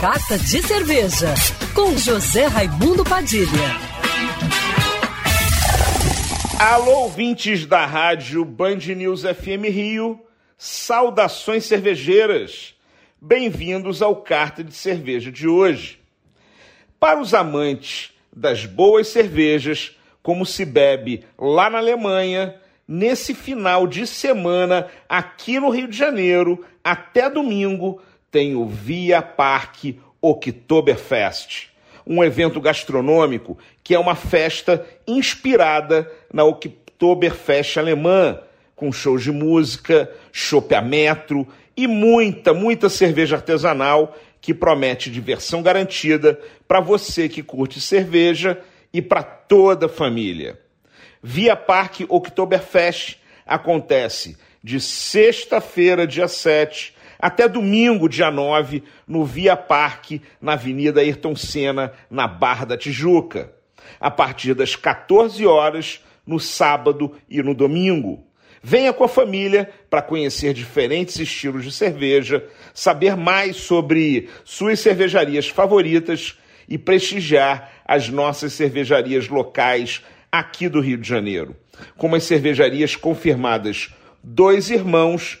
Carta de Cerveja, com José Raimundo Padilha. Alô, ouvintes da rádio Band News FM Rio, saudações cervejeiras. Bem-vindos ao Carta de Cerveja de hoje. Para os amantes das boas cervejas, como se bebe lá na Alemanha, nesse final de semana, aqui no Rio de Janeiro, até domingo, tem o Via Parque Oktoberfest, um evento gastronômico que é uma festa inspirada na Oktoberfest alemã, com shows de música, chopp a metro e muita, muita cerveja artesanal que promete diversão garantida para você que curte cerveja e para toda a família. Via Parque Oktoberfest acontece de sexta-feira, dia 7, até domingo, dia 9, no Via Parque, na Avenida Ayrton Senna, na Barra da Tijuca. A partir das 14 horas, no sábado e no domingo. Venha com a família para conhecer diferentes estilos de cerveja, saber mais sobre suas cervejarias favoritas e prestigiar as nossas cervejarias locais aqui do Rio de Janeiro, como as cervejarias confirmadas Dois Irmãos